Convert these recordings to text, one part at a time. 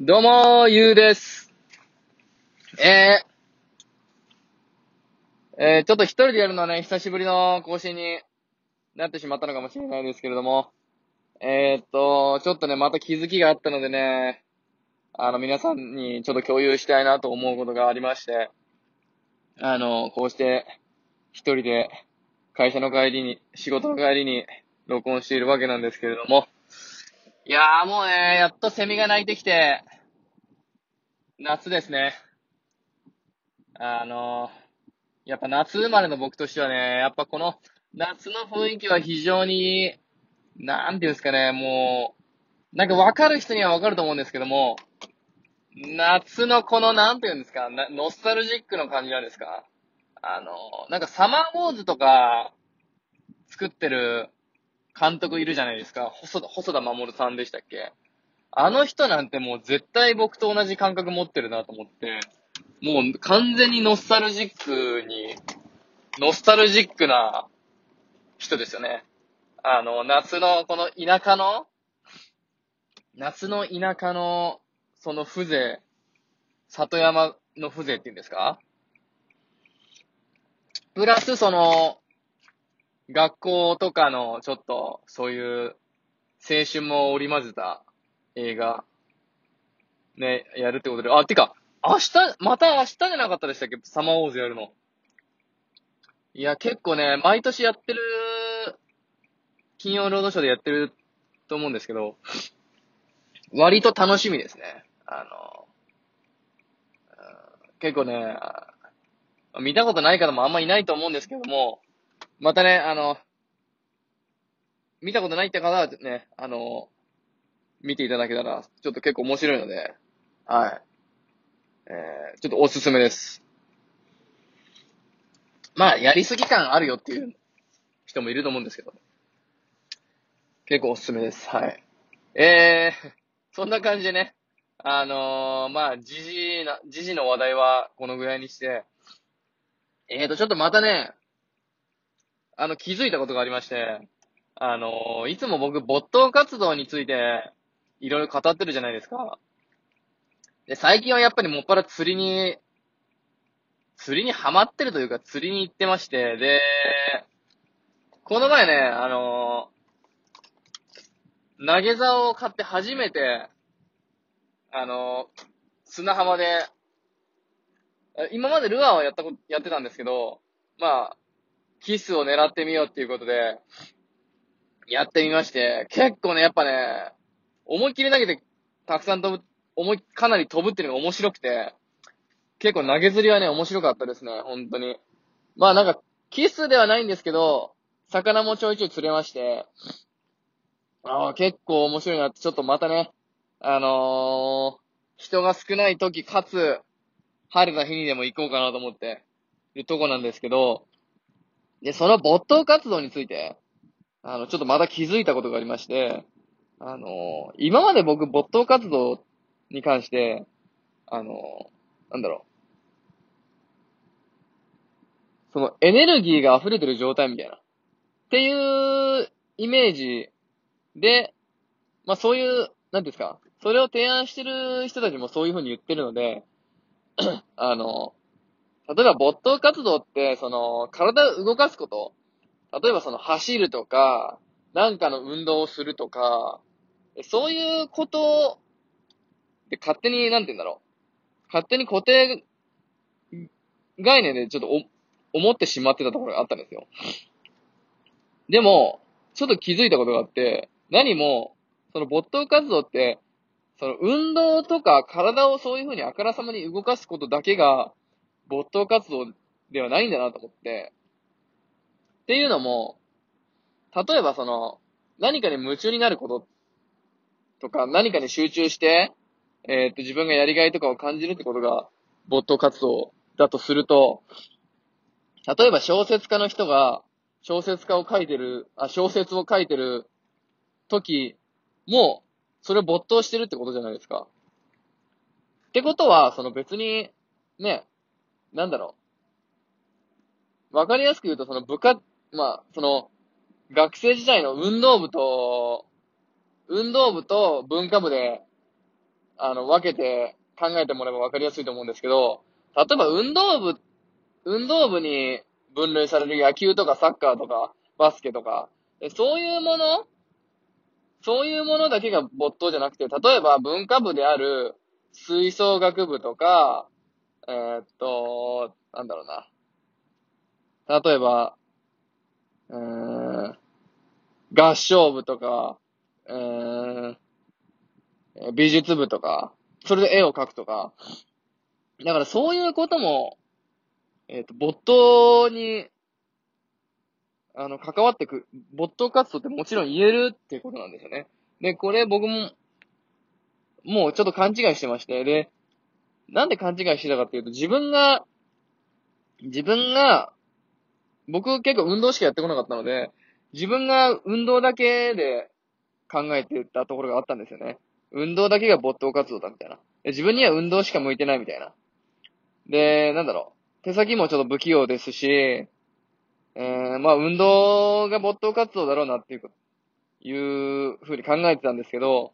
どうもー、ゆうです。えー、えー、ちょっと一人でやるのはね、久しぶりの更新になってしまったのかもしれないですけれども、えー、っと、ちょっとね、また気づきがあったのでね、あの、皆さんにちょっと共有したいなと思うことがありまして、あの、こうして、一人で会社の帰りに、仕事の帰りに録音しているわけなんですけれども、いやーもうね、やっとセミが鳴いてきて、夏ですね。あのーやっぱ夏生まれの僕としてはね、やっぱこの夏の雰囲気は非常に、なんていうんですかね、もう、なんかわかる人にはわかると思うんですけども、夏のこの、なんていうんですか、ノスタルジックの感じなんですか？あのーなんかサマーウォーズとか作ってる監督いるじゃないですか。細田、細田守さんでしたっけ？あの人なんてもう絶対僕と同じ感覚持ってるなと思って、もう完全にノスタルジックに、ノスタルジックな人ですよね。あの、夏のこの田舎の、夏の田舎のその風情、里山の風情っていうんですか？プラスその、学校とかのちょっとそういう青春も織り交ぜた映画、ね、やるってことで、あ、てか、明日、また明日じゃなかったでしたっけ？サマーウォーズやるの。いや、結構ね、毎年やってる、金曜ロードショーでやってると思うんですけど、割と楽しみですね。あの、結構ね、見たことない方もあんまいないと思うんですけども、またね、あの、見たことないって方はね、あの、見ていただけたら、ちょっと結構面白いので、はい。えー、ちょっとおすすめです。まあ、やりすぎ感あるよっていう人もいると思うんですけど、結構おすすめです。はい。えー、そんな感じでね、あのー、まあ、時事な、時事の話題はこのぐらいにして、えーと、ちょっとまたね、あの、気づいたことがありまして、あのいつも僕、没頭活動について、いろいろ語ってるじゃないですか。で、最近はやっぱりもっぱら釣りに、釣りにハマってるというか、釣りに行ってまして、で、この前ね、あの投げ竿を買って初めて、あの砂浜で、今までルアーをやったこと、やってたんですけど、まあ、キスを狙ってみようっていうことで、やってみまして、結構ね、やっぱね、思いっきり投げて、たくさん飛ぶ、思い、かなり飛ぶっていうのが面白くて、結構投げ釣りはね、面白かったですね、本当に。まあなんか、キスではないんですけど、魚もちょいちょい釣れまして、ああ、結構面白いなって、ちょっとまたね、あのー、人が少ない時、かつ、晴れた日にでも行こうかなと思って、るとこなんですけど、で、その没頭活動について、あの、ちょっとまた気づいたことがありまして、あの今まで僕、没頭活動に関して、あのなんだろう。そのエネルギーが溢れてる状態みたいな。っていうイメージで、まあそういう、なんですか、それを提案してる人たちもそういうふうに言ってるので、あの、例えば没頭活動って、その、体を動かすこと、例えばその走るとか、なんかの運動をするとか、そういうことで勝手に、なんて言うんだろう。勝手に固定概念でちょっとお思ってしまってたところがあったんですよ。でも、ちょっと気づいたことがあって、何も、その没頭活動って、その運動とか体をそういう風にあからさまに動かすことだけが没頭活動ではないんだなと思って。っていうのも、例えばその、何かに夢中になることとか、何かに集中して、えーっと、自分がやりがいとかを感じるってことが没頭活動だとすると、例えば小説家の人が小説家を書いてる、あ、小説を書いてる時も、それを没頭してるってことじゃないですか。ってことは、その別に、ね、なんだろう。わかりやすく言うと、その部活、まあ、その、学生時代の運動部と、運動部と文化部で、あの、分けて考えてもらえば分かりやすいと思うんですけど、例えば運動部、運動部に分類される野球とかサッカーとかバスケとか、そういうものそういうものだけが没頭じゃなくて、例えば文化部である吹奏楽部とか、えー、っと、なんだろうな。例えば、うーん、合唱部とか、うーん、美術部とか、それで絵を描くとか。だからそういうことも、えっ、と、没頭に、あの、関わってく、没頭活動ってもちろん言えるっていうことなんですよね。で、これ僕も、もうちょっと勘違いしてまして、で、なんで勘違いしてたかっていうと、自分が、自分が、僕結構運動しかやってこなかったので、自分が運動だけで考えてたところがあったんですよね。運動だけが没頭活動だみたいな。自分には運動しか向いてないみたいな。で、なんだろう。手先もちょっと不器用ですし、えー、まあ運動が没頭活動だろうなっていう、いうふうに考えてたんですけど、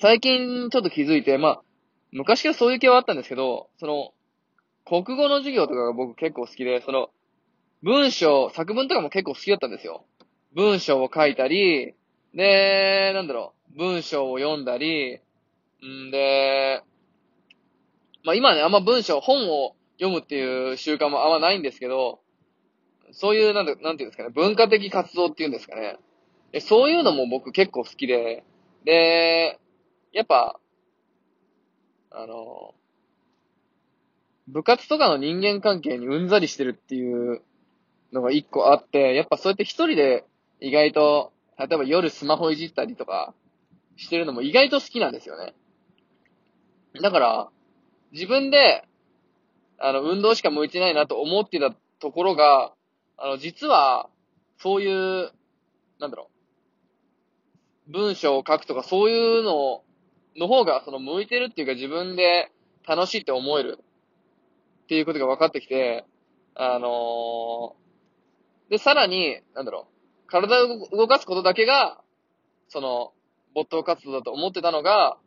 最近ちょっと気づいて、まあ、昔からそういう気はあったんですけど、その、国語の授業とかが僕結構好きで、その、文章、作文とかも結構好きだったんですよ。文章を書いたり、で、なんだろう、文章を読んだり、んで、まあ今ね、あんま文章、本を読むっていう習慣もあんまないんですけど、そういう、なんだ、なんていうんですかね、文化的活動っていうんですかね。そういうのも僕結構好きで、で、やっぱ、あの、部活とかの人間関係にうんざりしてるっていうのが一個あって、やっぱそうやって一人で意外と、例えば夜スマホいじったりとかしてるのも意外と好きなんですよね。だから、自分で、あの、運動しか向いてないなと思ってたところが、あの、実は、そういう、なんだろう、文章を書くとかそういうのをの方が、その、向いてるっていうか自分で楽しいって思えるっていうことが分かってきて、あのー、で、さらに、なんだろう、体を動かすことだけが、その、没頭活動だと思ってたのが、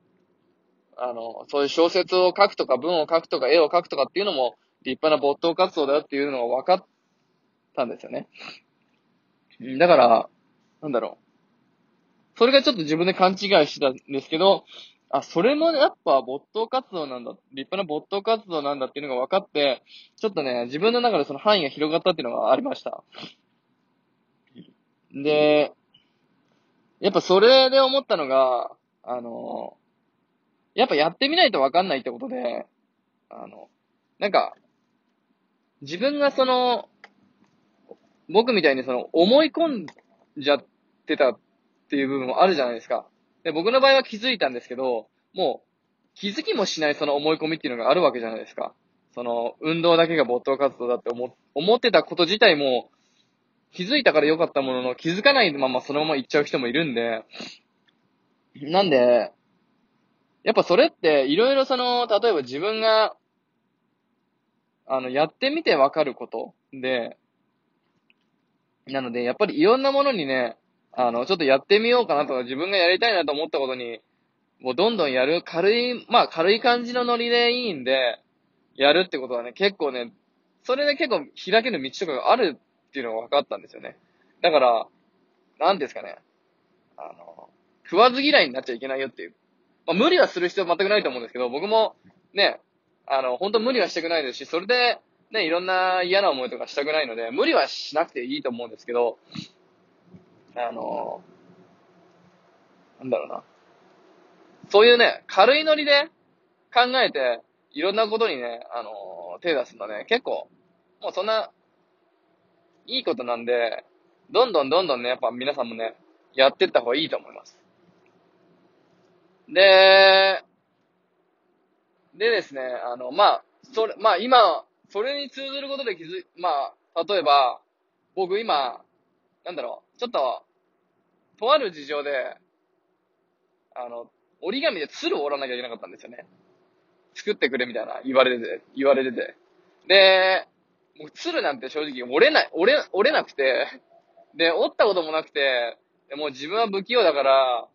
あの、そういう小説を書くとか文を書くとか絵を書くとかっていうのも立派な没頭活動だよっていうのが分かったんですよね。だから、なんだろう。それがちょっと自分で勘違いしてたんですけど、あ、それもやっぱ没頭活動なんだ、立派な没頭活動なんだっていうのが分かって、ちょっとね、自分の中でその範囲が広がったっていうのがありました。で、やっぱそれで思ったのが、あの、やっぱやってみないとわかんないってことで、あの、なんか、自分がその、僕みたいにその思い込んじゃってたっていう部分もあるじゃないですか。で、僕の場合は気づいたんですけど、もう気づきもしないその思い込みっていうのがあるわけじゃないですか。その、運動だけが没頭活動だって思、思ってたこと自体も、気づいたから良かったものの、気づかないままそのまま行っちゃう人もいるんで、なんで、やっぱそれって、いろいろその、例えば自分が、あの、やってみてわかることで、なので、やっぱりいろんなものにね、あの、ちょっとやってみようかなとか、自分がやりたいなと思ったことに、もうどんどんやる、軽い、まあ軽い感じのノリでいいんで、やるってことはね、結構ね、それで結構開ける道とかがあるっていうのが分かったんですよね。だから、なんですかね。あの、食わず嫌いになっちゃいけないよっていうまあ、無理はする必要は全くないと思うんですけど、僕もね、あの、本当無理はしたくないですし、それで、ね、いろんな嫌な思いとかしたくないので、無理はしなくていいと思うんですけど、あの、なんだろうな。そういうね、軽いノリで考えて、いろんなことにね、あの、手出すのね、結構、もうそんな、いいことなんで、どんどんどんどんね、やっぱ皆さんもね、やってった方がいいと思います。で、でですね、あの、まあ、それ、まあ今、それに通ずることで気づい、まあ、例えば、僕今、なんだろう、ちょっと、とある事情で、あの、折り紙で鶴を折らなきゃいけなかったんですよね。作ってくれみたいな言われてて、言われてて。で、もう鶴なんて正直折れない、折れ、折れなくて、で、折ったこともなくて、でもう自分は不器用だから、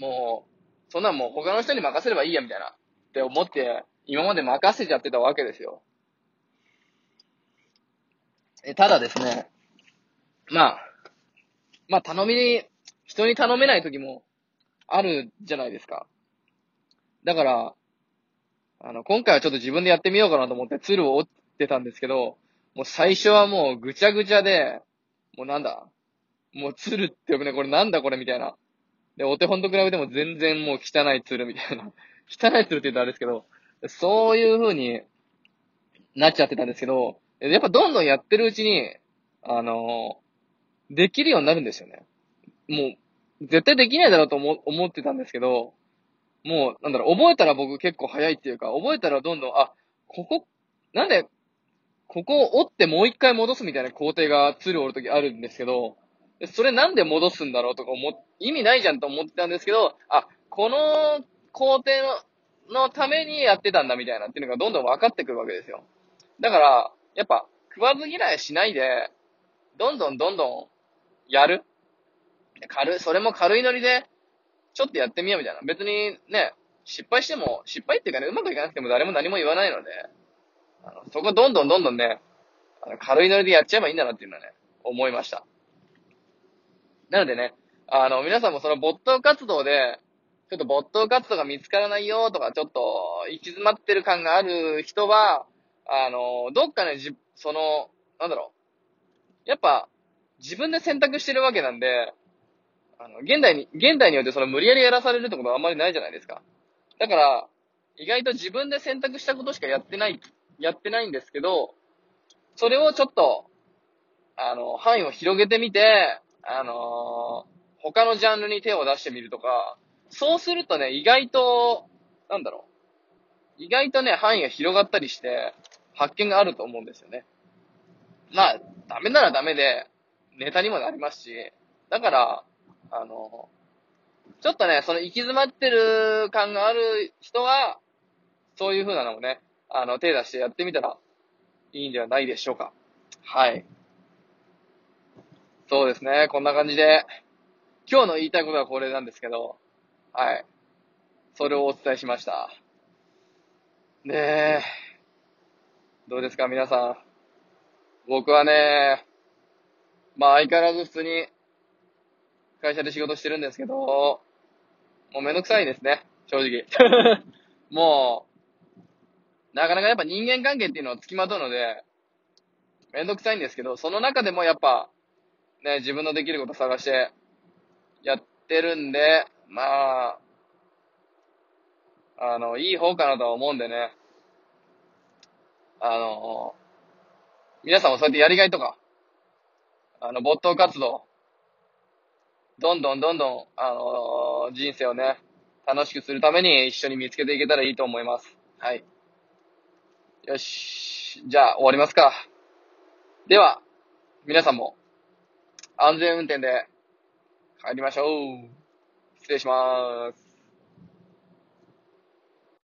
もう、そんなんもう他の人に任せればいいや、みたいな。って思って、今まで任せちゃってたわけですよ。え、ただですね、まあ、まあ頼みに、人に頼めない時もあるじゃないですか。だから、あの、今回はちょっと自分でやってみようかなと思って鶴を折ってたんですけど、もう最初はもうぐちゃぐちゃで、もうなんだもう鶴って呼ぶね、これなんだこれみたいな。で、お手本と比べても全然もう汚い鶴みたいな。汚い鶴って言うとあれですけど、そういう風になっちゃってたんですけど、やっぱどんどんやってるうちに、あの、できるようになるんですよね。もう、絶対できないだろうと思思ってたんですけど、もう、なんだろう、覚えたら僕結構早いっていうか、覚えたらどんどん、あ、ここ、なんで、ここを折ってもう一回戻すみたいな工程が鶴を折るときあるんですけど、それなんで戻すんだろうとか思、意味ないじゃんと思ってたんですけど、あ、この工程の、のためにやってたんだみたいなっていうのがどんどん分かってくるわけですよ。だから、やっぱ、食わず嫌いしないで、どんどんどんどんやる？軽い、それも軽いノリで、ちょっとやってみようみたいな。別にね、失敗しても、失敗っていうかね、うまくいかなくても誰も何も言わないので、あのそこどんどんどんどんね、あの軽いノリでやっちゃえばいいんだなっていうのはね、思いました。なのでね、あの、皆さんもその没頭活動で、ちょっと没頭活動が見つからないよとか、ちょっと行き詰まってる感がある人は、あの、どっかね、じ、その、なんだろう。やっぱ、自分で選択してるわけなんで、あの、現代に、現代によってその無理やりやらされるってことはあんまりないじゃないですか。だから、意外と自分で選択したことしかやってない、やってないんですけど、それをちょっと、あの、範囲を広げてみて、あのー、他のジャンルに手を出してみるとか、そうするとね、意外と、なんだろう。意外とね、範囲が広がったりして、発見があると思うんですよね。まあ、ダメならダメで、ネタにもなりますし、だから、あの、ちょっとね、その行き詰まってる感がある人は、そういう風なのもね、あの、手出してやってみたらいいんではないでしょうか。はい。そうですね、こんな感じで、今日の言いたいことはこれなんですけど、はい。それをお伝えしました。ねえ、どうですか皆さん。僕はね、まあ相変わらず普通に会社で仕事してるんですけど、もうめんどくさいですね、正直。もう、なかなかやっぱ人間関係っていうのは付きまとうので、めんどくさいんですけど、その中でもやっぱ、ね、自分のできること探してやってるんで、まあ、あの、いい方かなとは思うんでね。あの、皆さんもそうやってやりがいとか、あの、没頭活動、どんどんどんどん、あのー、人生をね、楽しくするために一緒に見つけていけたらいいと思います。はい。よし。じゃあ、終わりますか。では、皆さんも、安全運転で帰りましょう。失礼しまーす。